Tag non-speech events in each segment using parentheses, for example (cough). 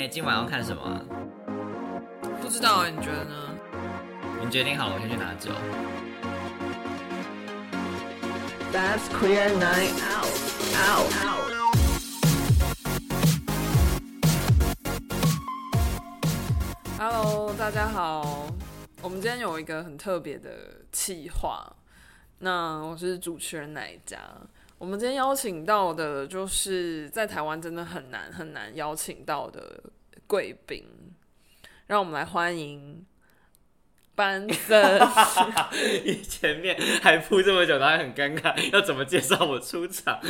哎、今晚要看什么啊？不知道啊，你觉得呢？你决定好了，我先去拿酒。That's queer night out. Out. Out. Hello，大家好。我们今天有一个很特别的企划，那我是主持人奶家。我们今天邀请到的，就是在台湾真的很难很难邀请到的贵宾，让我们来欢迎班森。(laughs) 你前面还铺这么久，然后还很尴尬，要怎么介绍我出场？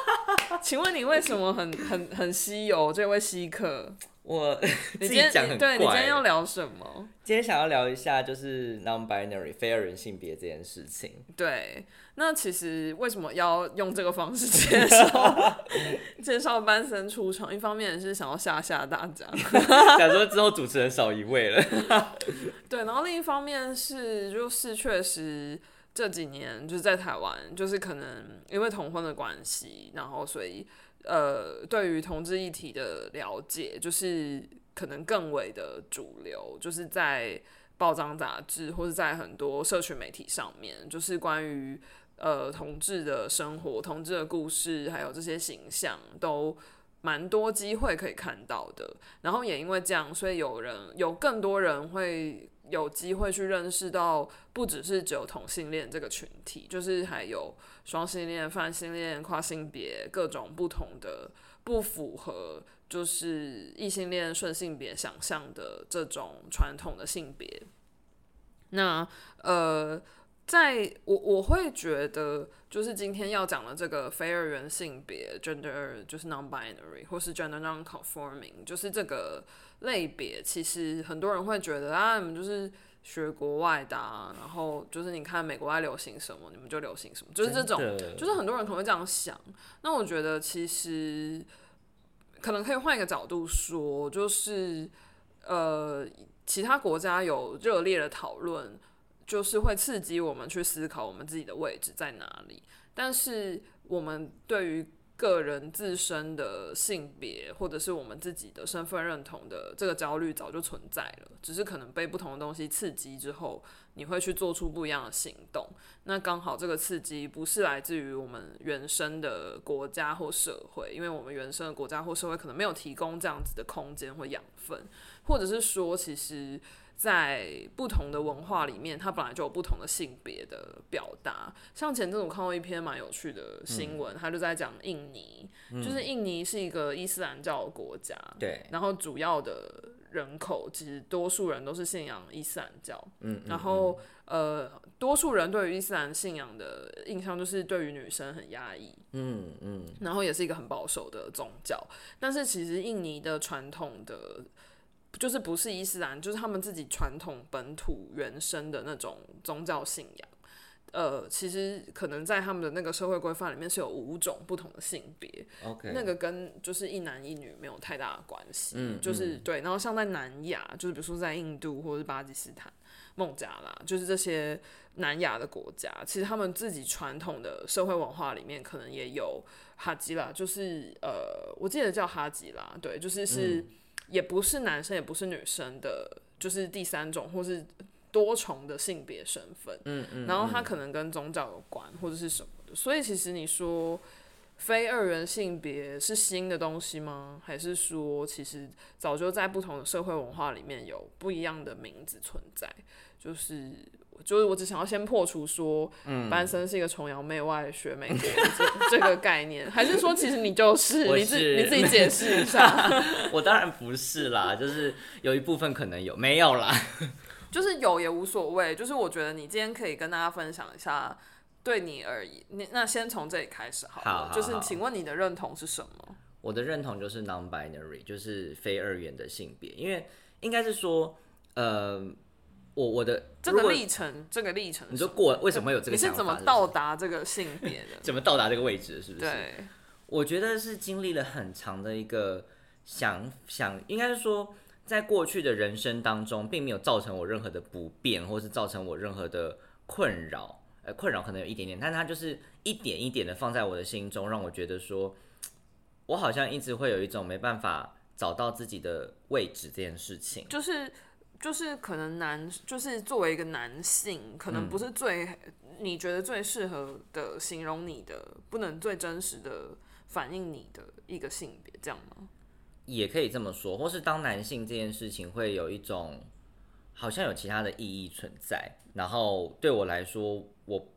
(laughs) 请问你为什么很很很稀有这位稀客？我自你今天己讲很怪。对你今天要聊什么？今天想要聊一下就是 non-binary 非二人性别这件事情。对，那其实为什么要用这个方式介绍 (laughs) 介绍班森出场？一方面是想要吓吓大家，(laughs) 想说之后主持人少一位了。(laughs) 对，然后另一方面是就是确实这几年就是在台湾，就是可能因为同婚的关系，然后所以呃，对于同志议题的了解，就是可能更为的主流，就是在报章杂志或者在很多社群媒体上面，就是关于呃同志的生活、同志的故事，还有这些形象都。蛮多机会可以看到的，然后也因为这样，所以有人有更多人会有机会去认识到，不只是只有同性恋这个群体，就是还有双性恋、泛性恋、跨性别各种不同的不符合就是异性恋顺性别想象的这种传统的性别。那呃，在我我会觉得，就是今天要讲的这个非二元性别 （gender） 就是 non-binary 或是 gender non-conforming，就是这个类别，其实很多人会觉得啊，你们就是学国外的、啊，然后就是你看美国在流行什么，你们就流行什么，就是这种，就是很多人可能会这样想。那我觉得其实可能可以换一个角度说，就是呃，其他国家有热烈的讨论，就是会刺激我们去思考我们自己的位置在哪里。但是我们对于个人自身的性别，或者是我们自己的身份认同的这个焦虑早就存在了，只是可能被不同的东西刺激之后，你会去做出不一样的行动。那刚好这个刺激不是来自于我们原生的国家或社会，因为我们原生的国家或社会可能没有提供这样子的空间或养分，或者是说，其实。在不同的文化里面，它本来就有不同的性别的表达。像前阵子我看过一篇蛮有趣的新闻，他就在讲印尼，就是印尼是一个伊斯兰教的国家，对，然后主要的人口其实多数人都是信仰伊斯兰教，嗯，然后呃，多数人对于伊斯兰信仰的印象就是对于女生很压抑，嗯嗯，然后也是一个很保守的宗教。但是其实印尼的传统的就是不是伊斯兰，就是他们自己传统本土原生的那种宗教信仰。呃，其实可能在他们的那个社会规范里面是有五种不同的性别，OK，那个跟就是一男一女没有太大的关系，嗯就是对。然后像在南亚，就是比如说在印度或者是巴基斯坦、孟加拉，就是这些南亚的国家，其实他们自己传统的社会文化里面可能也有哈吉拉，就是呃，我记得叫哈吉拉，对，就是是、嗯也不是男生也不是女生的，就是第三种或是多重的性别身份，嗯嗯，然后它可能跟宗教有关或者是什么的，所以其实你说非二元性别是新的东西吗？还是说其实早就在不同的社会文化里面有不一样的名字存在？就是就是我只想要先破除说，嗯班森是一个崇洋媚外学美国的这这个概念，还是说其实你就是你自是你自己解释一下？(laughs) 我当然不是啦，就是有一部分可能有，没有啦。(laughs) 就是有也无所谓，就是我觉得你今天可以跟大家分享一下，对你而已，你那先从这里开始好了。好好就是请问你的认同是什么？我的认同就是 non-binary，就是非二元的性别，因为应该是说，呃，我我的这个历程，这个历程你说过为什么会有这个你是？怎么到达这个性别的？(laughs) 怎么到达这个位置？是不是？对，我觉得是经历了很长的一个想想，应该是说，在过去的人生当中，并没有造成我任何的不便，或是造成我任何的困扰。呃，困扰可能有一点点，但它就是一点一点的放在我的心中，让我觉得说，我好像一直会有一种没办法找到自己的位置这件事情。就是就是可能男就是作为一个男性，可能不是最、你觉得最适合的形容你的，不能最真实的反映你的一个性别，这样吗？也可以这么说，或是当男性这件事情会有一种好像有其他的意义存在，然后对我来说，我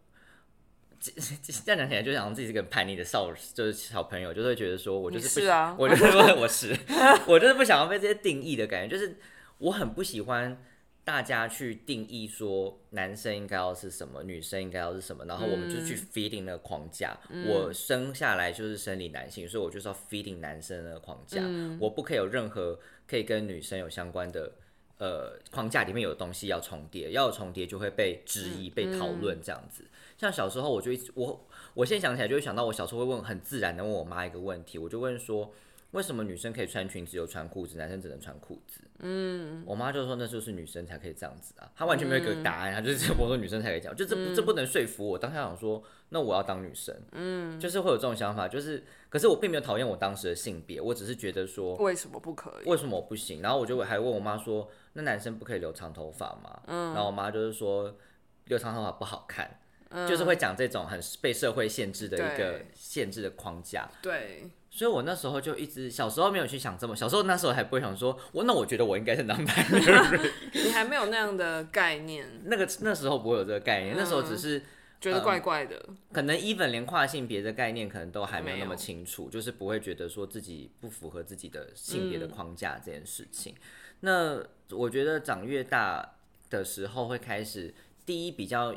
这 (laughs) 这样讲起来就想自己是个叛逆的少，就是小朋友，就会觉得说我就是不是啊。我就是 (laughs) 我是我就是不想要被这些定义的感觉，就是我很不喜欢大家去定义说男生应该要是什么，女生应该要是什么，然后我们就去 feeding 那个框架。我生下来就是生理男性，所以我就是要 feeding 男生的那个框架，我不可以有任何可以跟女生有相关的。呃，框架里面有东西要重叠，要有重叠就会被质疑、被讨论这样子。像小时候，我就一直我我现在想起来就会想到，我小时候会问很自然的问我妈一个问题，我就问说，为什么女生可以穿裙子有穿裤子，男生只能穿裤子？嗯，我妈就说那就是女生才可以这样子啊，她完全没有给我答案，她就是我说女生才可以这样，就这不这不能说服我。当下想说，那我要当女生，嗯，就是会有这种想法，就是可是我并没有讨厌我当时的性别，我只是觉得说为什么不可以？为什么我不行？然后我就还问我妈说，那男生不可以留长头发吗？嗯，然后我妈就是说留长头发不好看，就是会讲这种很被社会限制的一个限制的框架。对，所以我那时候就一直小时候没有去想这么，小时候那时候还不会想说，我那我觉得我应该是男版的人，(laughs) 你还没有那样的概念，(laughs) 那个那时候不会有这个概念，那时候只是觉得怪怪的。可能 even 连跨性别的概念可能都还没有那么清楚，就是不会觉得说自己不符合自己的性别的框架这件事情。那我觉得长越大的时候会开始，第一比较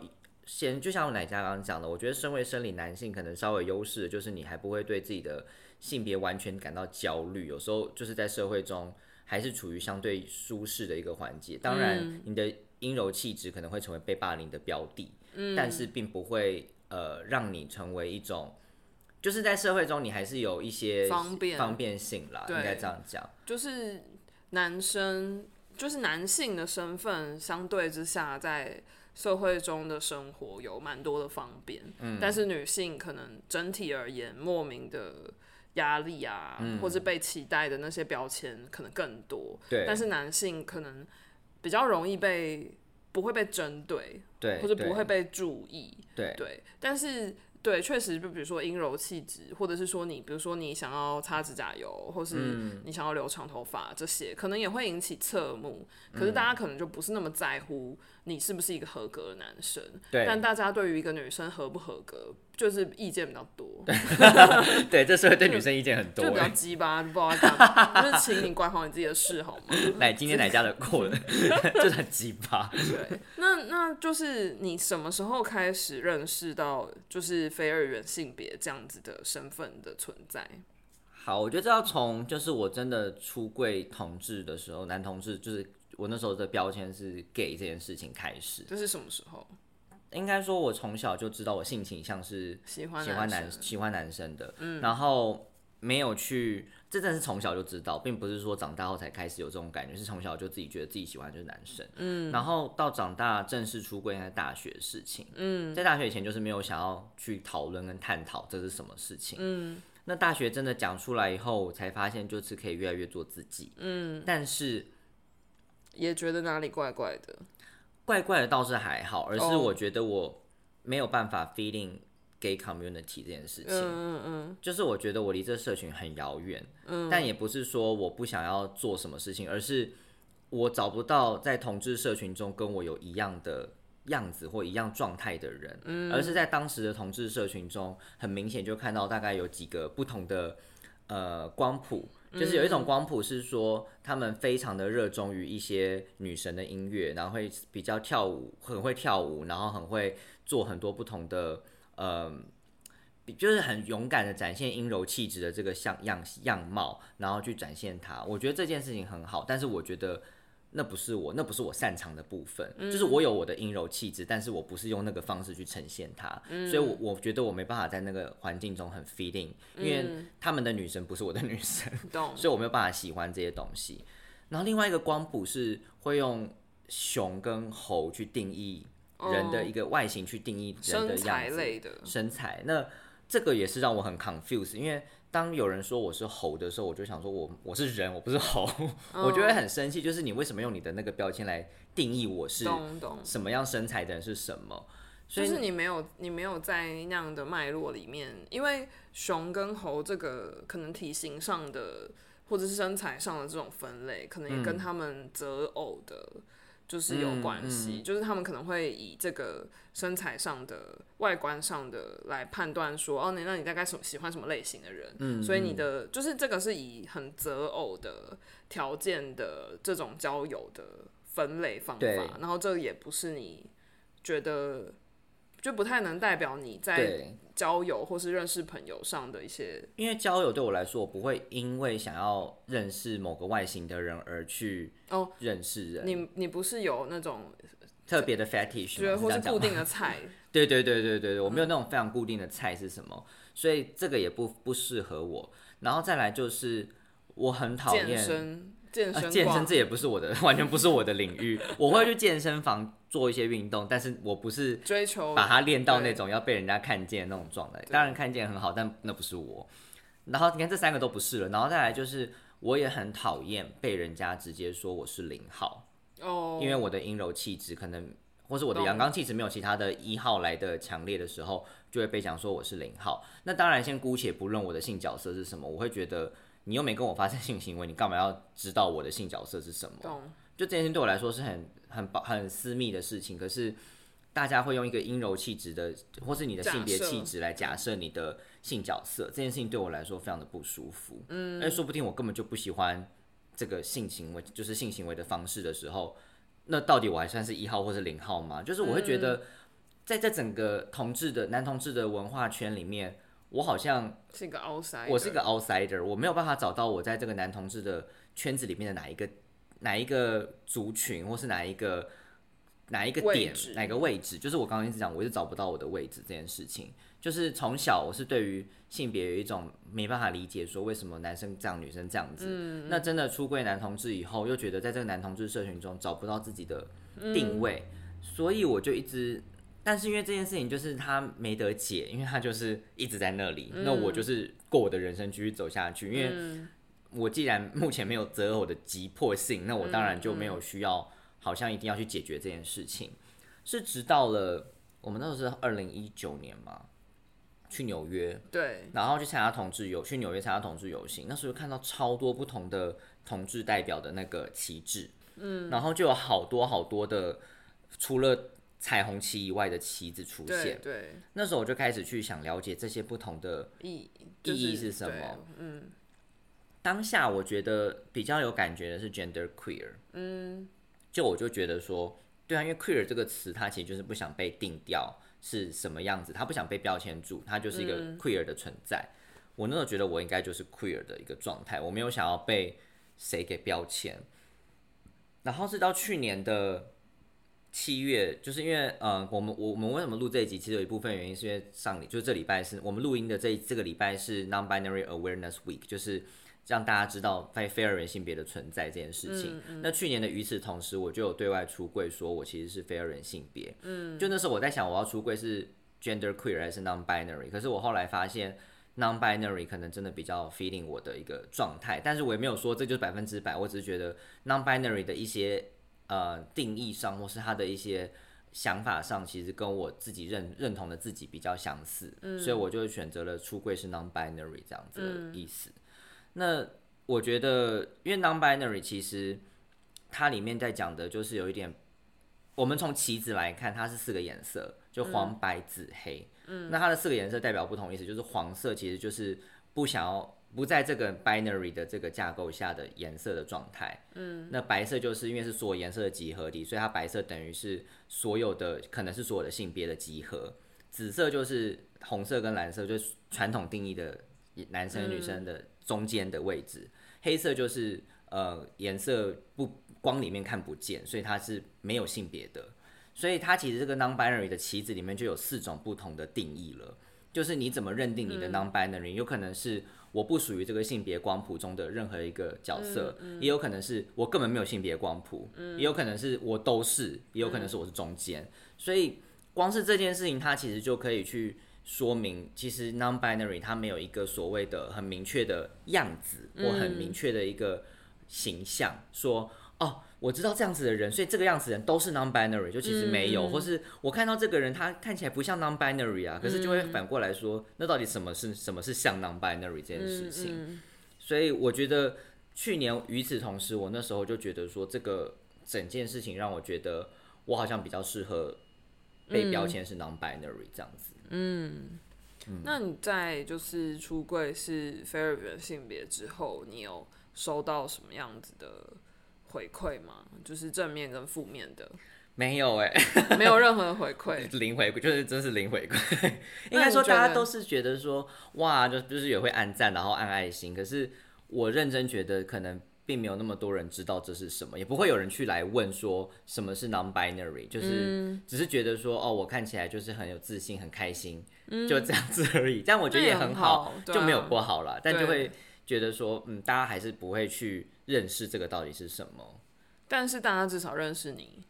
先，就像我奶家刚刚讲的，我觉得身为生理男性可能稍微优势就是你还不会对自己的性别完全感到焦虑，有时候就是在社会中还是处于相对舒适的一个环节。当然，你的阴柔气质可能会成为被霸凌的标的，嗯但是并不会呃让你成为一种，就是在社会中你还是有一些方便方便性啦，应该这样讲。就是男生，就是男性的身份，相对之下，在社会中的生活有蛮多的方便，嗯，但是女性可能整体而言，莫名的压力啊，嗯。或是被期待的那些标签可能更多，对，但是男性可能比较容易被不会被针对，对，或者不会被注意，对。对，但是对，确实，就比如说阴柔气质，或者是说你，比如说你想要擦指甲油，或是嗯。你想要留长头发，这些可能也会引起侧目。可是大家可能就不是那么在乎你是不是一个合格的男生，对。但大家对于一个女生合不合格，就是意见比较多，(laughs) 对，这社会对女生意见很多就比较哎。鸡巴，不知道要干嘛，(laughs) 就是请你管好你自己的事好吗？(laughs) 奶今天奶家的过了，就是很鸡巴。对，那那就是你什么时候开始认识到就是非二元性别这样子的身份的存在？好，我觉得这要从就是我真的出柜同志的时候，男同志就是我那时候的标签是 gay 这件事情开始。这是什么时候？应该说，我从小就知道我性倾向是喜欢喜欢男喜欢男生的，嗯。然后没有去，这真的是从小就知道，并不是说长大后才开始有这种感觉，是从小就自己觉得自己喜欢就是男生，嗯，然后到长大正式出柜，应该大学的事情，嗯，在大学以前就是没有想要去讨论跟探讨这是什么事情，嗯，那大学真的讲出来以后，我才发现就是可以越来越做自己，嗯，但是也觉得哪里怪怪的。怪怪的倒是还好，而是哦我觉得我没有办法 feeling gay community 这件事情。嗯嗯就是我觉得我离这社群很遥远，嗯，但也不是说我不想要做什么事情，而是我找不到在同志社群中跟我有一样的样子或一样状态的人，嗯，而是在当时的同志社群中，很明显就看到大概有几个不同的呃光谱。就是有一种光谱是说，他们非常的热衷于一些女神的音乐，然后会比较跳舞，很会跳舞，然后很会做很多不同的呃比就是很勇敢的展现阴柔气质的这个像样样貌，然后去展现它。我觉得这件事情很好，但是我觉得那不是我，那不是我擅长的部分。就是我有我的阴柔气质，但是我不是用那个方式去呈现它，所以我我觉得我没办法在那个环境中很 feeling，因为他们的女神不是我的女神，(laughs) 懂。所以我没有办法喜欢这些东西。然后另外一个光谱是会用熊跟猴去定义人的一个外形，去定义人的身材样子。类的，身材。那这个也是让我很 confused，因为当有人说我是猴的时候，我就想说我我是人，我不是猴，(laughs) 我就会很生气。就是你为什么用你的那个标签来定义我是什么样身材的人是什么？所以就是你没有你没有在那样的脉络里面，因为熊跟猴这个可能体型上的或者是身材上的这种分类，可能也嗯跟他们择偶的。就是有关系，就是他们可能会以这个身材上的、外观上的来判断说，哦，那那你大概什么喜欢什么类型的人，嗯所以你的就是这个是以很择偶的条件的这种交友的分类方法，然后这个也不是你觉得就不太能代表你在对，交友或是认识朋友上的一些因为交友对我来说，我不会因为想要认识某个外形的人而去哦认识人，你你不是有那种特别的 fetish 觉得吗或是固定的菜，(laughs) 对对对对对对，我没有那种非常固定的菜是什么，所以这个也不不适合我。然后再来就是我很讨健厌身健呃身挂健身，这也不是我的，(laughs) 完全不是我的领域。我会去健身房做一些运动，但是我不是追求把它练到那种要被人家看见的那种状态。当然看见很好，但那不是我。然后你看这三个都不是了，然后再来就是我也很讨厌被人家直接说我是零号。哦，因为我的阴柔气质可能，或是我的阳刚气质没有其他的一号来的强烈的时候，就会被讲说我是零号。那当然，先姑且不论我的性角色是什么，我会觉得你又没跟我发生性行为，你干嘛要知道我的性角色是什么？懂就这件事情对我来说是很很保很私密的事情，可是大家会用一个阴柔气质的，或是你的性别气质来假设你的性角色，这件事情对我来说非常的不舒服。嗯，而且说不定我根本就不喜欢这个性行为，就是性行为的方式的时候，那到底我还算是一号或是零号吗？就是我会觉得，在这整个同志的男同志的文化圈里面，我好像是一个 outsider，我是一个 outsider，我没有办法找到我在这个男同志的圈子里面的哪一个哪一个族群，或是哪一个哪一个点哪个位置。就是我刚刚一直讲，我一直找不到我的位置这件事情。就是从小我是对于性别有一种没办法理解，说为什么男生这样，女生这样子。嗯那真的出柜男同志以后，又觉得在这个男同志社群中找不到自己的嗯定位，所以我就一直。但是因为这件事情就是他没得解，因为他就是一直在那里，那我就是过我的人生继续走下去。因为嗯。我既然目前没有择偶的急迫性，那我当然就没有需要，好像一定要去解决这件事情。是直到了我们那时候是二零一九年嘛，去纽约，对。然后去参加同志游，去纽约参加同志游行，那时候看到超多不同的同志代表的那个旗帜，嗯，然后就有好多好多的，除了彩虹旗以外的旗子出现。对那时候我就开始去想了解这些不同的意意义是什么对嗯当下我觉得比较有感觉的是 gender queer，嗯，就我就觉得说，对啊，因为 queer 这个词，它其实就是不想被定调是什么样子，它不想被标签住，它就是一个 queer 的存在。我那时候觉得我应该就是 queer 的一个状态，我没有想要被谁给标签。然后是到去年的七月，就是因为呃，我们我我们为什么录这一集？其实有一部分原因是因为上礼就是这礼拜是我们录音的这这个礼拜是 Non-binary Awareness Week，就是让大家知道非非二元性别的存在这件事情。那去年的与此同时，我就有对外出柜，说我其实是非二元性别。嗯，就那时候我在想，我要出柜是 gender queer 还是 non-binary？可是我后来发现 non-binary 可能真的比较 feeling 我的一个状态，但是我也没有说这就是百分之百，我只是觉得 non-binary 的一些呃定义上，或是他的一些。想法上其实跟我自己认认同的自己比较相似，所以我就选择了出柜是 non-binary 这样子的意思。那我觉得，因为 non-binary 其实它里面在讲的就是有一点，我们从棋子来看，它是四个颜色，就黄、白、紫、黑。嗯，那它的四个颜色代表不同意思，就是黄色其实就是不想要不在这个 binary 的这个架构下的颜色的状态。嗯，那白色就是因为是所有颜色的集合体，所以它白色等于是所有的可能是所有的性别的集合。紫色就是红色跟蓝色，就是传统定义的男生女生的中间的位置。黑色就是呃颜色不光里面看不见，所以它是没有性别的。所以它其实这个 non-binary 的棋子里面就有四种不同的定义了，就是你怎么认定你的 non-binary，、有可能是我不属于这个性别光谱中的任何一个角色，也有可能是我根本没有性别光谱，也有可能是我都是，也有可能是我是中间。所以光是这件事情，它其实就可以去说明，其实 non-binary 它没有一个所谓的很明确的样子或很明确的一个形象，说哦，我知道这样子的人，所以这个样子的人都是 non-binary，就其实没有，或是我看到这个人他看起来不像 non-binary 啊，可是就会反过来说，那到底什么是什么是像 non-binary 这件事情？所以我觉得去年与此同时，我那时候就觉得说，这个整件事情让我觉得我好像比较适合被标签是 non-binary 这样子。嗯。那你在就是出柜是非二元性别之后，你有收到什么样子的回馈吗？就是正面跟负面的，没有哎、(laughs) 没有任何的回馈。(laughs) 零回馈就是真是零回馈。应该说大家都是觉得说哇，就就是也会按赞，然后按爱心。可是我认真觉得可能并没有那么多人知道这是什么，也不会有人去来问说什么是 non-binary，就是嗯只是觉得说哦，我看起来就是很有自信、很开心，就这样子而已。这样我觉得也很很好啊就没有不好啦。但就会觉得说，嗯，大家还是不会去认识这个到底是什么。但是大家至少认识你，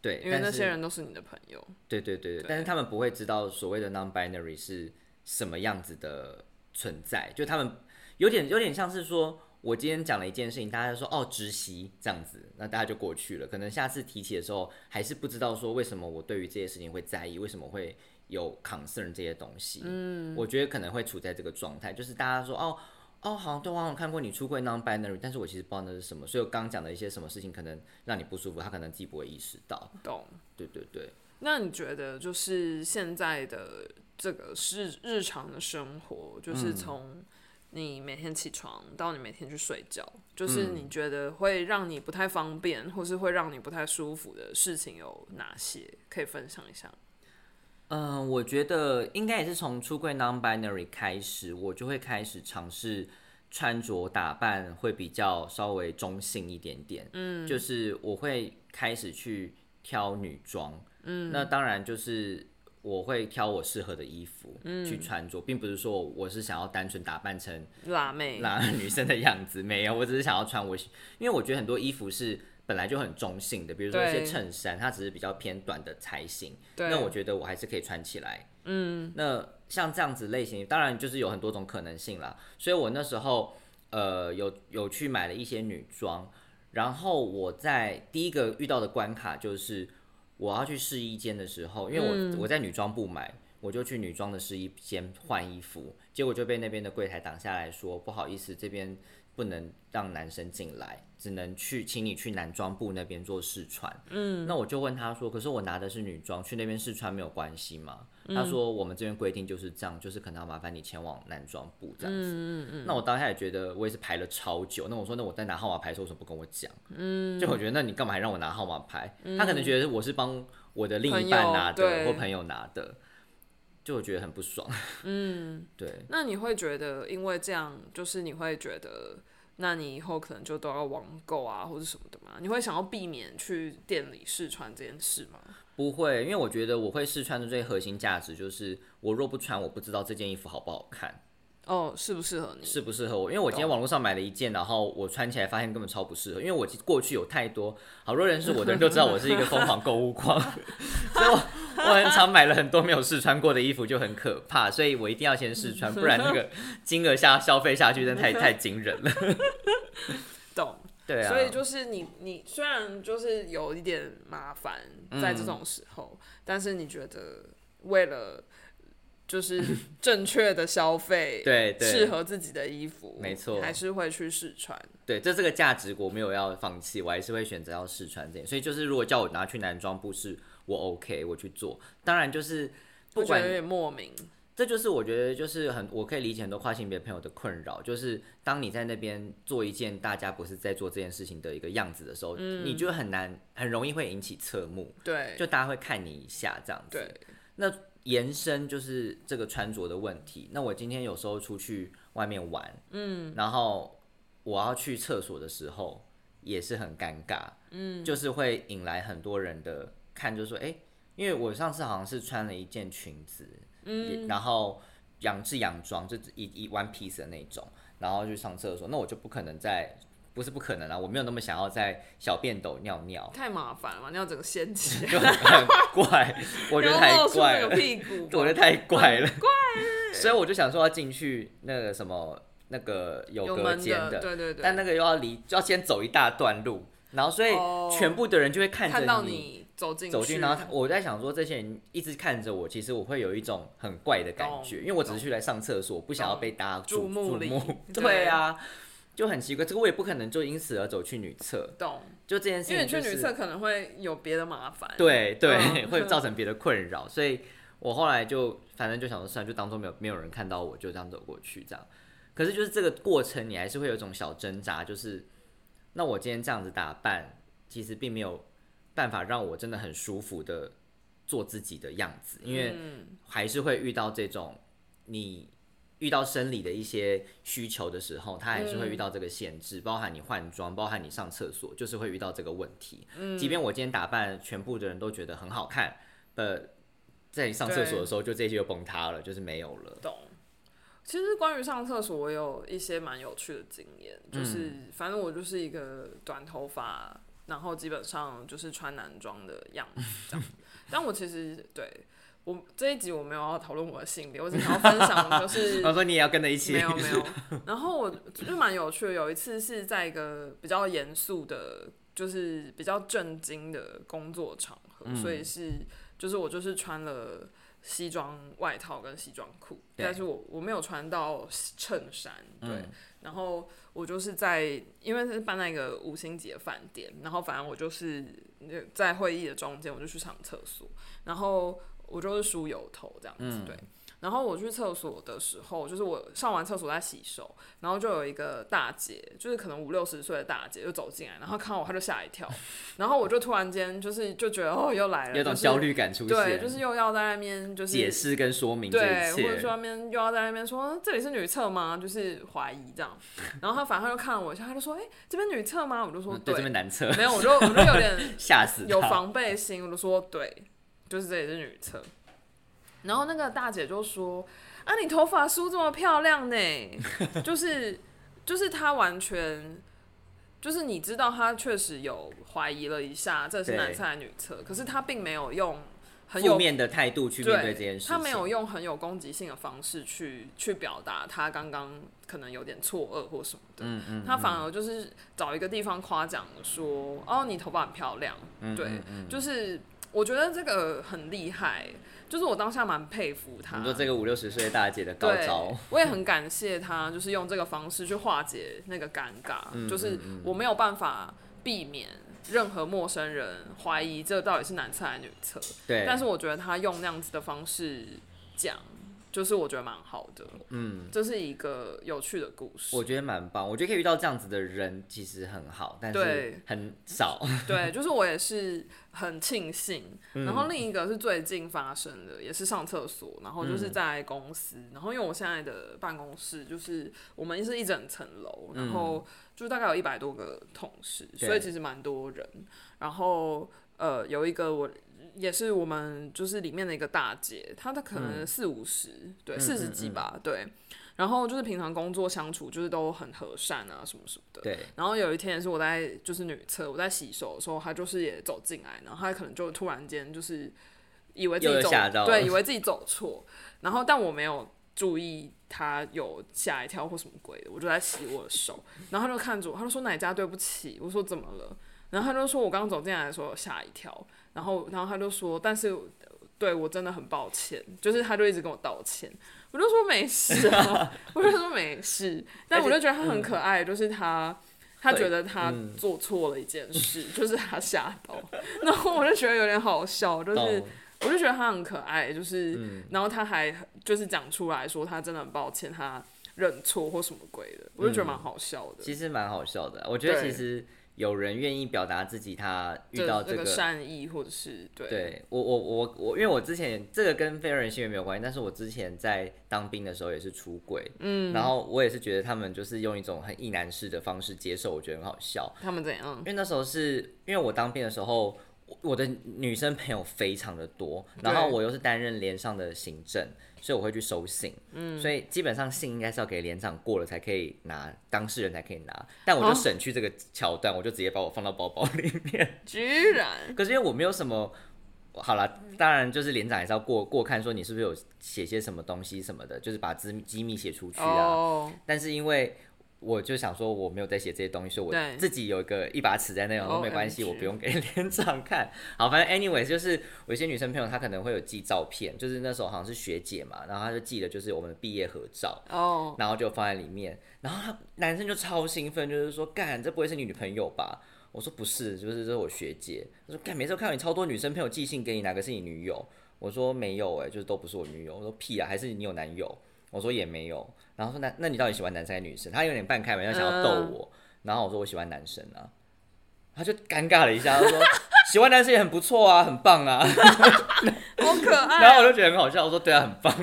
对，因为但那些人都是你的朋友。对对对对，但是他们不会知道所谓的 non-binary 是什么样子的存在，就他们有点有点像是说，我今天讲了一件事情，大家就说哦直习这样子，那大家就过去了。可能下次提起的时候，还是不知道说为什么我对于这些事情会在意，为什么会有 concern 这些东西。嗯，我觉得可能会处在这个状态，就是大家说哦。哦，好像对，我好像看过你出柜 non-binary，但是我其实不知道那是什么，所以我刚刚讲的一些什么事情可能让你不舒服，他可能自己不会意识到。懂？对对对。那你觉得就是现在的这个是日常的生活，就是从你每天起床到你每天去睡觉，就是你觉得会让你不太方便，或是会让你不太舒服的事情有哪些？可以分享一下。嗯，我觉得应该也是从出柜 non-binary 开始，我就会开始尝试穿着打扮会比较稍微中性一点点。嗯，就是我会开始去挑女装。嗯，那当然就是我会挑我适合的衣服去穿着，并不是说我是想要单纯打扮成辣妹，辣女生的样子，没有，我只是想要穿我，因为我觉得很多衣服是本来就很中性的，比如说一些衬衫，它只是比较偏短的裁型，那我觉得我还是可以穿起来。嗯，那像这样子类型，当然就是有很多种可能性啦。所以我那时候呃有有去买了一些女装，然后我在第一个遇到的关卡就是我要去试衣间的时候，因为我、我在女装部买。我就去女装的试衣间换衣服，结果就被那边的柜台挡下来说不好意思，这边不能让男生进来，只能去请你去男装部那边做试穿。嗯，那我就问他说，可是我拿的是女装，去那边试穿没有关系吗？他说我们这边规定就是这样，就是可能要麻烦你前往男装部这样子。嗯嗯那我当下也觉得我也是排了超久，那我说那我在拿号码牌的时候为什么不跟我讲？嗯，就我觉得那你干嘛还让我拿号码牌？他可能觉得我是帮我的另一半拿的或朋友拿的。就我觉得很不爽，(laughs) 嗯，对，那你会觉得，因为这样，就是你会觉得，那你以后可能就都要网购啊，或者什么的吗？你会想要避免去店里试穿这件事吗？不会，因为我觉得我会试穿的最核心价值就是，我若不穿，我不知道这件衣服好不好看，哦，适不适合你？适不适合我。因为我今天网络上买了一件，然后我穿起来发现根本超不适合，因为我过去有太多好多人是我的人都知道我是一个疯狂购物狂，(laughs) 所以我我很常买了很多没有试穿过的衣服，就很可怕，所以我一定要先试穿，不然那个金额下消费下去真的太 (laughs) 太惊人了。(laughs) 懂。对啊，所以就是你，你虽然就是有一点麻烦在这种时候，但是你觉得为了就是 (laughs) 正确的消费，对对适合自己的衣服，没错还是会去试穿。对，这这个价值我没有要放弃，我还是会选择要试穿这件。所以就是如果叫我拿去男装部是我 OK，我去做。当然就是不管有点莫名，这就是我觉得就是很我可以理解很多跨性别朋友的困扰，就是当你在那边做一件大家不是在做这件事情的一个样子的时候，你就很难很容易会引起侧目，对，就大家会看你一下这样子。对，那延伸就是这个穿着的问题。那我今天有时候出去外面玩，嗯，然后我要去厕所的时候也是很尴尬，嗯，就是会引来很多人的看，就说，哎、因为我上次好像是穿了一件裙子，嗯，然后洋是洋装，就一一 one piece 的那种，然后去上厕所，那我就不可能在不是不可能啊，我没有那么想要在小便斗尿尿，太麻烦了嘛，你要整个掀起来，(laughs) 就很怪，我觉得太怪了，屁股，我觉得太怪了，怪，所以我就想说要进去那个什么那个有隔间的，对对对，但那个又要离，就要先走一大段路，然后所以哦全部的人就会看着看到你走进走进，然后我在想说，这些人一直看着我，其实我会有一种很怪的感觉，因为我只是去来上厕所，不想要被大家注注目。(laughs) 对对啊，就很奇怪，这个我也不可能就因此而走去女厕，懂，就这件事因为情、就是，你去女厕可能会有别的麻烦，对对，嗯会造 (laughs) 成别的困扰，所以我后来就反正就想说，算了，就当做没有没有人看到我，就这样走过去这样。可是就是这个过程，你还是会有一种小挣扎，就是那我今天这样子打扮，其实并没有办法让我真的很舒服的做自己的样子，因为嗯，还是会遇到这种你遇到生理的一些需求的时候，他还是会遇到这个限制，包含你换装，包含你上厕所，就是会遇到这个问题。嗯即便我今天打扮，全部的人都觉得很好看，呃，在你上厕所的时候，就这些就崩塌了，就是没有了。懂。其实关于上厕所，我有一些蛮有趣的经验，就是、嗯反正我就是一个短头发，然后基本上就是穿男装的样子这样。但我其实对我这一集我没有要讨论我的性别，我只想要分享就是 (laughs) 然后说你也要跟着一起，没有没有。然后我就蛮有趣的，有一次是在一个比较严肃的，就是比较震惊的工作场合，嗯所以是就是我就是穿了西装外套跟西装裤，但是我我没有穿到衬衫，对。嗯然后我就是在，因为是办在一个五星级的饭店，然后反正我就是在会议的中间，我就去上厕所，然后我就是梳油头这样子，嗯对。然后我去厕所的时候，就是我上完厕所在洗手，然后就有一个大姐，就是可能五六十岁的大姐就走进来，然后看到我，她就吓一跳，(laughs) 然后我就突然间就是就觉得哦又来了，就是有种焦虑感出现，对，就是又要在那边就是解释跟说明这对，或者说。那边又要在那边说这里是女厕吗？就是怀疑这样，(laughs) 然后她反正他就看了我一下，她就说：“哎、这边女厕吗？”我就说：“嗯对，这边男厕没有，我就我就有点 (laughs) 吓死有防备心，我就说：“对，就是这里是女厕。”然后那个大姐就说：“啊，你头发梳这么漂亮呢，(laughs) 就是就是她完全。”就是你知道，她确实有怀疑了一下这是男厕还是女厕，可是她并没有用很有负面的态度去面对这件事情，他没有用很有攻击性的方式去去表达他刚刚可能有点错愕或什么的，嗯嗯，他反而就是找一个地方夸奖说：“哦，你头发很漂亮。嗯对，就是我觉得这个很厉害，就是我当下蛮佩服他。你说这个五六十岁的大姐的高对招，，我也很感谢他，就是用这个方式去化解那个尴尬，嗯就是我没有办法避免任何陌生人怀疑这到底是男厕还是女厕。对，但是我觉得他用那样子的方式讲，就是我觉得蛮好的，嗯，这是一个有趣的故事。我觉得蛮棒，我觉得可以遇到这样子的人，其实很好，但是对很少。(laughs) 对，就是我也是很庆幸。嗯然后另一个是最近发生的，也是上厕所，然后嗯就是在公司，然后因为我现在的办公室就是我们是一整层楼，然后就大概有一百多个同事，所以其实蛮多人。然后呃，有一个我也是我们就是里面的一个大姐，她的可能四五十，对，嗯四十几吧，对。然后就是平常工作相处就是都很和善啊，什么什么的。对，然后有一天是我在就是女厕，我在洗手的时候，她就是也走进来，然后她可能就突然间就是以为自己走对，以为自己走错，然后但我没有注意她有吓一跳或什么鬼的，我就在洗我的手，然后她就看着我，她就说哪家？对不起，我说怎么了？然后她就说我刚刚走进来的时候吓一跳，然后然后他就说，但是对我真的很抱歉，就是他就一直跟我道歉，我就说没事啊，(laughs) 我就说没事，但我就觉得他很可爱，就是他。他觉得他嗯做错了一件事，就是他吓到，(laughs) 然后我就觉得有点好笑，就是。我就觉得他很可爱，就是，嗯然后他还就是讲出来说他真的很抱歉，他认错或什么鬼的，我就觉得蛮好笑的。其实蛮好笑的。我觉得其实有人愿意表达自己，他遇到这个。善意或者是对对我我我我，因为我之前这个跟非人性别没有关系，但是我之前在当兵的时候也是出轨，嗯，然后我也是觉得他们就是用一种很意难式的方式接受，我觉得很好笑。他们怎样因？为那时候是因为我当兵的时候，我我的女生朋友非常的多，然后我又是担任连上的行政，所以我会去收信，嗯，所以基本上信应该是要给连长过了才可以拿，当事人才可以拿，但我就哦。省去这个桥段，我就直接把我放到包包里面。(laughs) 居然。可是因为我没有什么，好了，当然就是连长还是要过过看，说你是不是有写些什么东西什么的，就是把机机密写出去啊。哦，但是因为我就想说我没有在写这些东西，所以我自己有一个一把尺在那种都没关系，我不用给 (laughs) 连长看。好，反正 anyway 就是有一些女生朋友她可能会有寄照片，就是那时候好像是学姐嘛，然后她就寄的就是我们的毕业合照。哦，然后就放在里面，然后他男生就超兴奋，就是说干，这不会是你女朋友吧？我说不是，就是这是我学姐。他说干，每次都看到你超多女生朋友寄信给你，哪个是你女友？我说没有哎、就是都不是我女友。我说屁啊，还是你有男友？我说也没有。然后说那那你到底喜欢男生还是女生？他有点半开玩笑想要逗我，然后我说我喜欢男生啊，他就尴尬了一下，他说喜欢男生也很不错啊，很棒啊。(laughs) 好可爱、然后我就觉得很好笑，我说对啊，很棒、啊。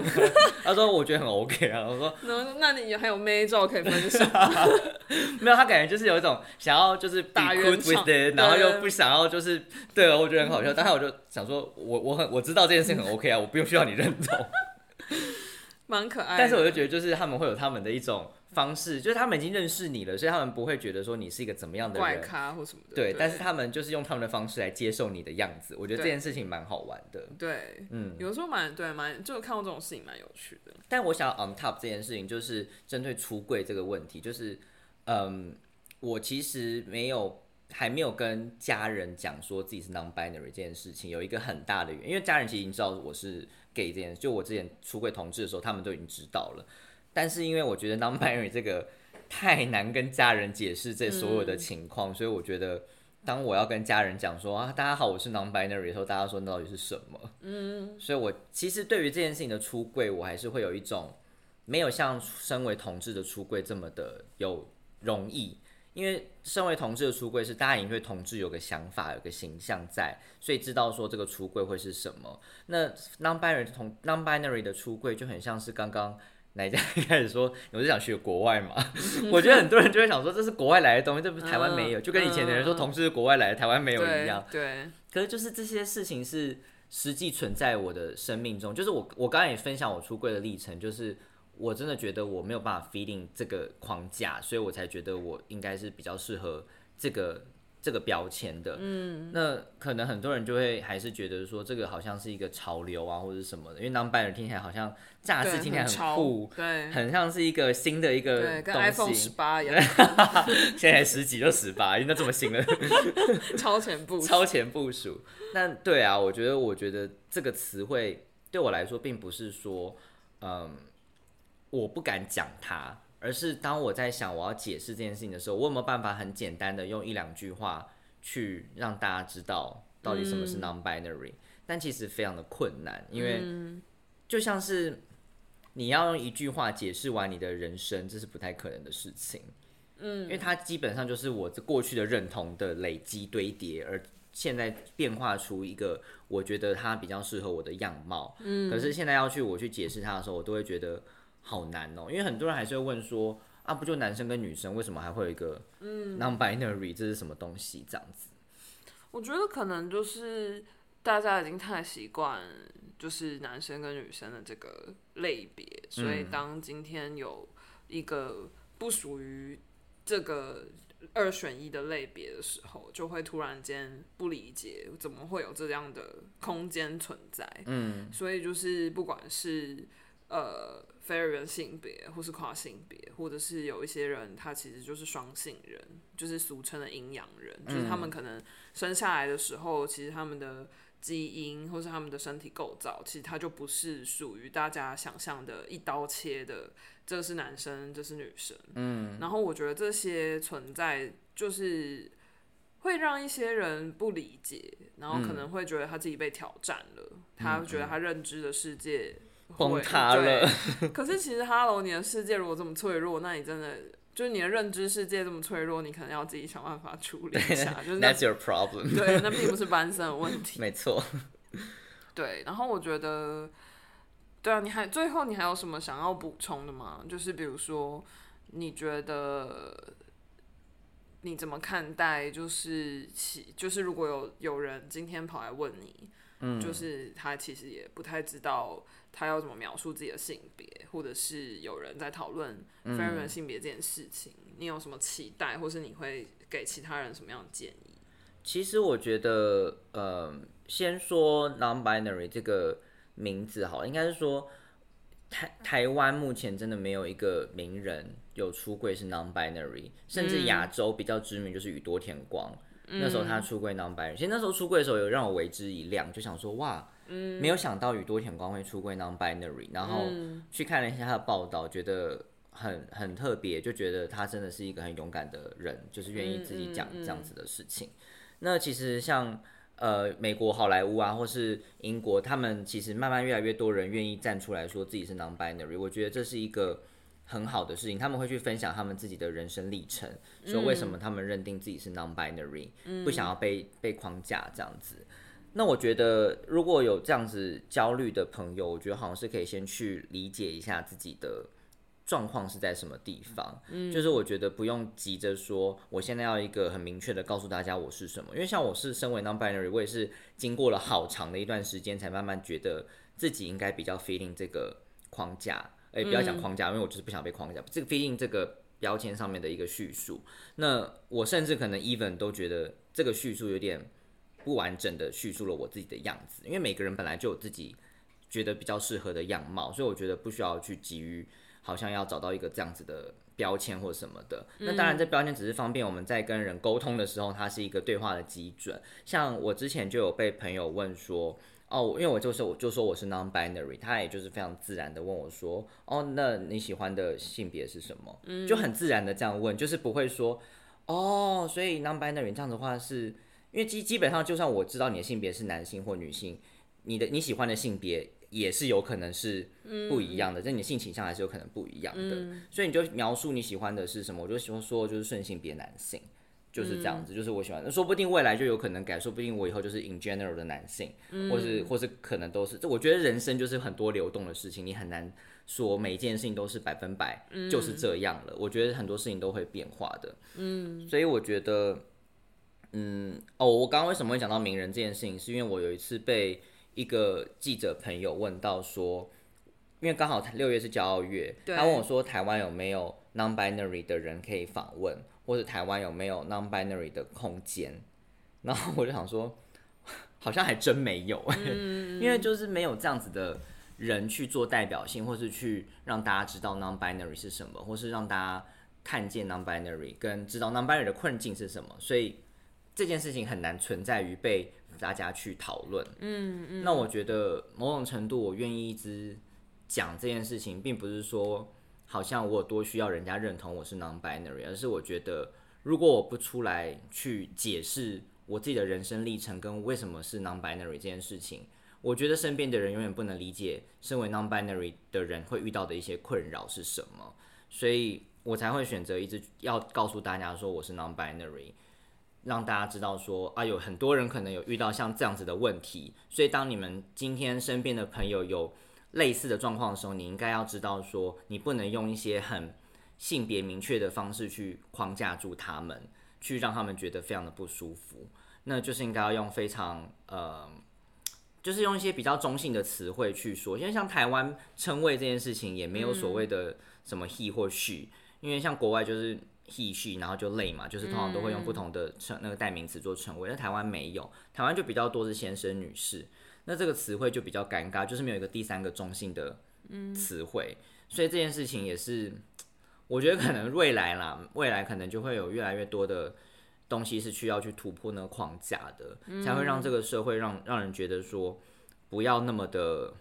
他说我觉得很 OK 啊，我说然后那你还有妹照可以分享？(laughs) 没有，他感觉就是有一种想要就是圆场然后又不想要就是对我觉得很好笑，但是我就想说，我我很我知道这件事情很 OK 啊，我不用需要你认同，蛮可爱。但是我就觉得就是他们会有他们的一种方式，就是他们已经认识你了，所以他们不会觉得说你是一个怎么样的怪人。咖或什么的。对，但是他们就是用他们的方式来接受你的样子，我觉得这件事情蛮好玩的。对，嗯，有时候蛮对蛮，就看过这种事情蛮有趣的。但我想要 on top 这件事情，就是针对出柜这个问题，就是，嗯，我其实没有还没有跟家人讲说自己是 non-binary 这件事情，有一个很大的原因，因为家人其实已经知道我是 gay 这件事，就我之前出柜同志的时候，他们都已经知道了。但是因为我觉得 non-binary 这个太难跟家人解释这所有的情况，所以我觉得当我要跟家人讲说啊，大家好，我是 non-binary 的时候，大家说那到底是什么？嗯，所以我其实对于这件事情的出柜，我还是会有一种没有像身为同志的出柜这么的有容易。因为身为同志的出柜是大家已经对同志有个想法、有个形象在，所以知道说这个出柜会是什么。那 non-binary 同 non-binary 的出柜就很像是刚刚哪一家一开始说，我是想学国外嘛？(laughs) 我觉得很多人就会想说这是国外来的东西，这不是台湾没有，嗯就跟以前的人说同志是国外来的，台湾没有一样。对，可是就是这些事情是实际存在我的生命中，就是我我刚才也分享我出柜的历程，就是我真的觉得我没有办法 feeling 这个框架，所以我才觉得我应该是比较适合这个这个标签的。嗯，那可能很多人就会还是觉得说这个好像是一个潮流啊，或者什么的，因为 non-binary 听起来好像乍对视听起来很酷，对很像是一个新的一个对，跟东 iPhone 十西。八一样，(laughs) 现在十几就十八，那这么新了。超前部署超前部署。但对啊，我觉得，我觉得这个词汇对我来说，并不是说，嗯，我不敢讲它，而是当我在想我要解释这件事情的时候，我有没有办法很简单的用一两句话去让大家知道到底什么是 non-binary？、但其实非常的困难，因为就像是你要用一句话解释完你的人生，这是不太可能的事情。嗯，因为它基本上就是我这过去的认同的累积堆叠，而现在变化出一个我觉得它比较适合我的样貌。嗯，可是现在要去我去解释它的时候，我都会觉得好难哦、因为很多人还是会问说啊，不就男生跟女生，为什么还会有一个嗯 non-binary？这是什么东西？这样子。我觉得可能就是大家已经太习惯就是男生跟女生的这个类别，所以当今天有一个不属于这个二选一的类别的时候，就会突然间不理解怎么会有这样的空间存在。嗯所以就是不管是呃非二元性别，或是跨性别，或者是有一些人他其实就是双性人，就是俗称的阴阳人，就是他们可能生下来的时候，其实他们的基因或是他们的身体构造，其实他就不是属于大家想象的一刀切的，这是男生，这是女生。嗯。然后我觉得这些存在就是会让一些人不理解，然后可能会觉得他自己被挑战了，他觉得他认知的世界崩塌了。(laughs) 可是其实，Hello，你的世界如果这么脆弱，那你真的就是你的认知世界这么脆弱，你可能要自己想办法处理一下。(laughs) 就是那 That's your problem。(laughs) 对，那并不是班森的问题。没错。对，然后我觉得，对啊，你还最后你还有什么想要补充的吗？就是比如说，你觉得你怎么看待？就是其就是如果有有人今天跑来问你，嗯，就是他其实也不太知道他要怎么描述自己的性别，或者是有人在讨论非人性别这件事情，你有什么期待，或是你会给其他人什么样的建议？其实我觉得，呃，先说 non-binary 这个名字好了，应该是说台台湾目前真的没有一个名人有出柜是 non-binary，甚至亚洲比较知名就是宇多田光，那时候他出柜 non-binary，其实那时候出柜的时候有让我为之一亮，就想说哇，没有想到宇多田光会出柜 non-binary，然后去看了一下他的报道，觉得很很特别，就觉得他真的是一个很勇敢的人，就是愿意自己讲这样子的事情。那其实像呃美国好莱坞啊，或是英国，他们其实慢慢越来越多人愿意站出来说自己是 non-binary，我觉得这是一个很好的事情。他们会去分享他们自己的人生历程，说为什么他们认定自己是 non-binary，不想要被被框架这样子。那我觉得如果有这样子焦虑的朋友，我觉得好像是可以先去理解一下自己的。状况是在什么地方？嗯，就是我觉得不用急着说，我现在要一个很明确的告诉大家我是什么。因为像我是身为 non-binary，我也是经过了好长的一段时间，才慢慢觉得自己应该比较 feeling 这个框架。哎，不要讲框架，因为我就是不想被框架。这个 fitting 这个标签上面的一个叙述，那我甚至可能 even 都觉得这个叙述有点不完整的叙述了我自己的样子。因为每个人本来就有自己觉得比较适合的样貌，所以我觉得不需要去急于。好像要找到一个这样子的标签或什么的，那当然这标签只是方便我们在跟人沟通的时候，它是一个对话的基准。像我之前就有被朋友问说，哦，因为我就是我就说我是 non-binary，他也就是非常自然的问我说，哦，那你喜欢的性别是什么？就很自然的这样问，就是不会说，哦，所以 non-binary 这样的话是因为基基本上就算我知道你的性别是男性或女性，你的你喜欢的性别。也是有可能是不一样的，但你的性倾向还是有可能不一样的，所以你就描述你喜欢的是什么，我就喜欢说就是顺性别男性，就是这样子，就是我喜欢，那说不定未来就有可能改，说不定我以后就是 in general 的男性，或是或是可能都是，这我觉得人生就是很多流动的事情，你很难说每一件事情都是百分百就是这样了，我觉得很多事情都会变化的，嗯，所以我觉得，嗯，哦，我刚刚为什么会讲到名人这件事情，是因为我有一次被。一个记者朋友问到说，因为刚好六月是骄傲月，他问我说台湾有没有 non-binary 的人可以访问，或者台湾有没有 non-binary 的空间？(laughs) 然后我就想说，(laughs) 好像还真没有，(laughs) 因为就是没有这样子的人去做代表性，或是去让大家知道 non-binary 是什么，或是让大家看见 non-binary 跟知道 non-binary 的困境是什么，所以这件事情很难存在于被。大家去讨论，嗯嗯，那我觉得某种程度，我愿意一直讲这件事情，并不是说好像我有多需要人家认同我是 non-binary，而是我觉得如果我不出来去解释我自己的人生历程跟为什么是 non-binary 这件事情，我觉得身边的人永远不能理解身为 non-binary 的人会遇到的一些困扰是什么，所以我才会选择一直要告诉大家说我是 non-binary。让大家知道说啊，有很多人可能有遇到像这样子的问题，所以当你们今天身边的朋友有类似的状况的时候，你应该要知道说，你不能用一些很性别明确的方式去框架住他们，去让他们觉得非常的不舒服。那就是应该要用非常呃，就是用一些比较中性的词汇去说，因为像台湾称谓这件事情也没有所谓的什么 he 或 she，因为像国外就是。he she，然后就累嘛，就是通常都会用不同的称那个代名词做称谓，那台湾没有，台湾就比较多是先生女士，那这个词汇就比较尴尬，就是没有一个第三个中性的词汇，所以这件事情也是，我觉得可能未来啦，未来可能就会有越来越多的东西是需要去突破那个框架的，才会让这个社会让让人觉得说不要那么的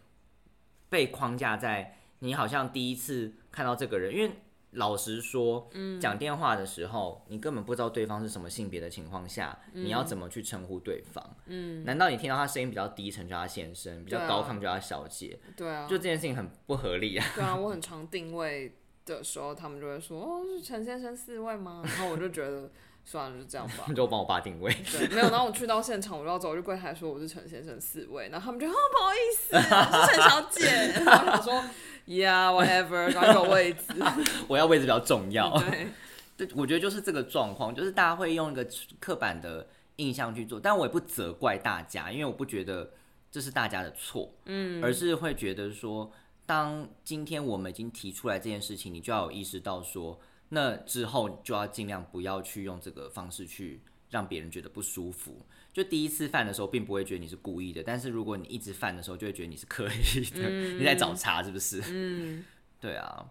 被框架在你好像第一次看到这个人，因为。老实说，讲电话的时候，你根本不知道对方是什么性别的情况下，你要怎么去称呼对方？嗯，难道你听到他声音比较低沉叫他先生，比较高亢叫他小姐？对啊，就这件事情很不合理啊。对啊，(laughs) 我很常定位的时候，他们就会说：“哦，是陈先生四位吗？”然后我就觉得算了，就这样吧。(laughs) 就帮我爸定位。对，没有。然后我去到现场，我就要走就柜台说我是陈先生四位，然后他们就哦不好意思，是陈小姐。然后说。Yeah, whatever，找个位置。(laughs) 我要位置比较重要。对，(laughs) 对，我觉得就是这个状况，就是大家会用一个刻板的印象去做，但我也不责怪大家，因为我不觉得这是大家的错，嗯，而是会觉得说，当今天我们已经提出来这件事情，你就要有意识到说，那之后就要尽量不要去用这个方式去让别人觉得不舒服。就第一次犯的时候，并不会觉得你是故意的，但是如果你一直犯的时候，就会觉得你是刻意的，你在找茬，是不是？嗯，(laughs) 对啊，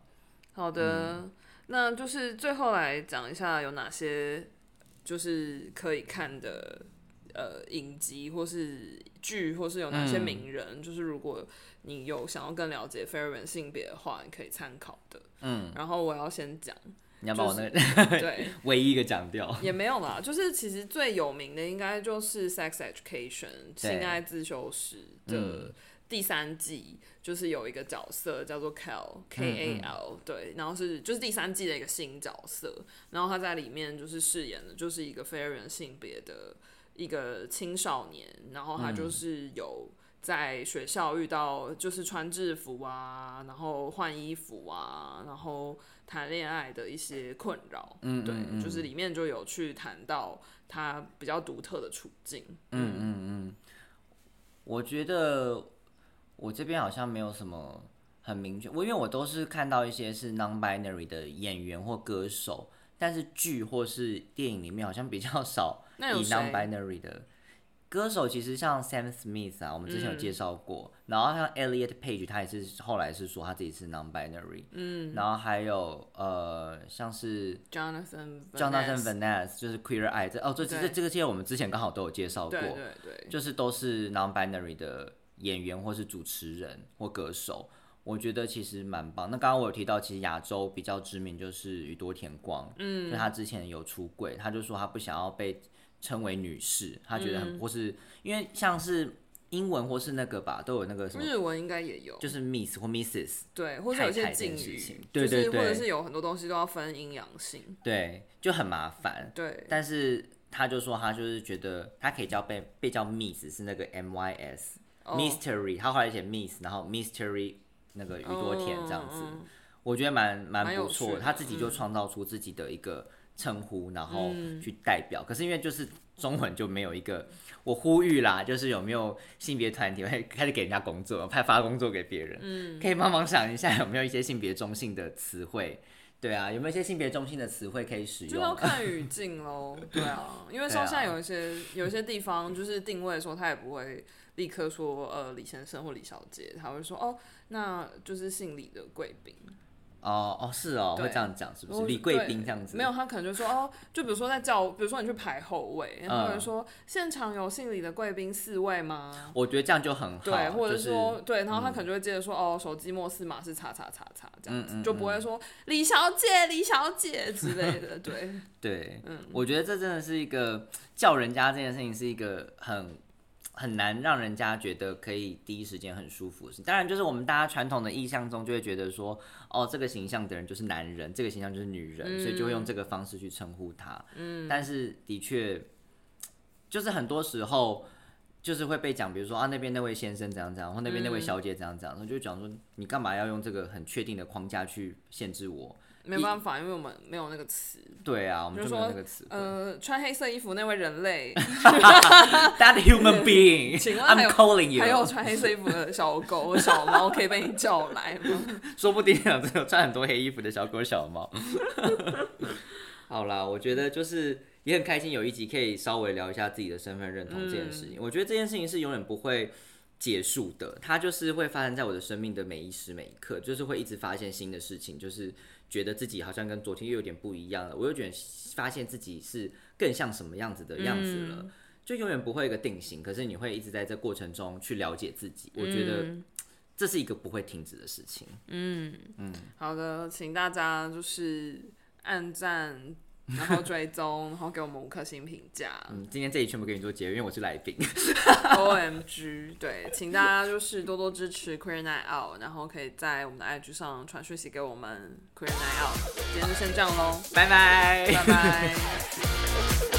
好的，那就是最后来讲一下有哪些就是可以看的呃影集或是剧，或是有哪些嗯名人，就是如果你有想要更了解非二元性别的话，你可以参考的。嗯，然后我要先讲，你要把我那个 (laughs) 对，唯一一个讲掉。也没有啦，就是其实最有名的应该就是《Sex Education》对性爱自修室的嗯第三季，就是有一个角色叫做 Cal K 嗯 A L，、对，然后是就是第三季的一个新角色，然后他在里面就是饰演的就是一个非二元性别的一个青少年，然后他嗯就是有。在学校遇到就是穿制服啊，然后换衣服啊，然后谈恋爱的一些困扰，嗯对嗯就是里面就有去谈到他比较独特的处境。嗯嗯。嗯，我觉得我这边好像没有什么很明确，我因为我都是看到一些是 non-binary 的演员或歌手，但是剧或是电影里面好像比较少以 non-binary 的歌手，其实像 Sam Smith 啊，我们之前有嗯。介绍过，然后像 Elliot Page，他也是后来是说他自己是 non-binary，嗯，然后还有呃像是 Jonathan Jonathan Van Ness 就是 Queer Eye，这哦这这对。这个些我们之前刚好都有介绍过，对对对，就是都是 non-binary 的演员或是主持人或歌手，我觉得其实蛮棒。那刚刚我有提到，其实亚洲比较知名就是宇多田光，嗯，就他之前有出柜，他就说他不想要被称为女士，她觉得很、或是因为像是英文或是那个吧，都有那个什么，日文应该也有，就是 Miss 或 Mrs，对，或者有一些敬事情，对对就是或者是有很多东西都要分阴阳性，对，就很麻烦。对，但是他就说他就是觉得他可以叫被被叫 Miss 是那个 M Y S、哦。Mystery，他后来写 Miss，然后 Mystery 那个宇多田这样子，嗯我觉得蛮蛮不错他自己就创造出自己的一个称呼，然后去代表。可是因为就是中文就没有一个，我呼吁啦，就是有没有性别团体会开始给人家工作，派发工作给别人，嗯，可以帮忙想一下有没有一些性别中性的词汇。对啊，有没有一些性别中性的词汇可以使用就要？看 (laughs) 语境喽。对啊，因为说现在有一些有一些地方就是定位的时候，他也不会立刻说呃李先生或李小姐，他会说哦，那就是姓李的贵宾。哦哦，是哦，对会这样讲是不是？我李贵宾这样子？没有，他可能就说哦，就比如说在叫，比如说你去排后位，然后有人嗯说、现场有姓李的贵宾四位吗？我觉得这样就很好。对，或者就是说、对，然后他可能就会接着说、哦，手机末四码是叉叉叉叉这样子，嗯嗯就不会说李小姐、李小姐之类的。对，(laughs) 对，嗯我觉得这真的是一个叫人家这件事情是一个很很难让人家觉得可以第一时间很舒服。当然，就是我们大家传统的印象中就会觉得说，哦，这个形象的人就是男人，这个形象就是女人，所以就会用这个方式去称呼他。嗯，但是的确，就是很多时候。就是会被讲，比如说啊那边那位先生怎样怎样，或那边那位小姐怎样怎样，然后就讲说你干嘛要用这个很确定的框架去限制我？没办法，因为我们没有那个词。对啊，我们就说那个词。呃，穿黑色衣服那位人类，(laughs) (laughs) That human being, 请问还 I'm 有 calling you。还有穿黑色衣服的小狗、小猫，可以被你叫来吗？(laughs) 说不定有这个穿很多黑衣服的小狗小猫。好啦，我觉得就是也很开心，有一集可以稍微聊一下自己的身份认同这件事情。我觉得这件事情是永远不会结束的，它就是会发生在我的生命的每一时每一刻，就是会一直发现新的事情，就是觉得自己好像跟昨天又有点不一样了，我又觉得发现自己是更像什么样子的样子了。就永远不会有一个定型，可是你会一直在这过程中去了解自己。我觉得这是一个不会停止的事情。嗯嗯好的，请大家就是按赞，(laughs) 然后追踪，然后给我们五颗星评价。嗯，今天这里全部给你做结尾，因为我是来宾。O M G，对，请大家就是多多支持 Queer Night Out，然后可以在我们的 IG 上传讯息给我们 Queer Night Out。今天就先这样喽，拜拜拜拜。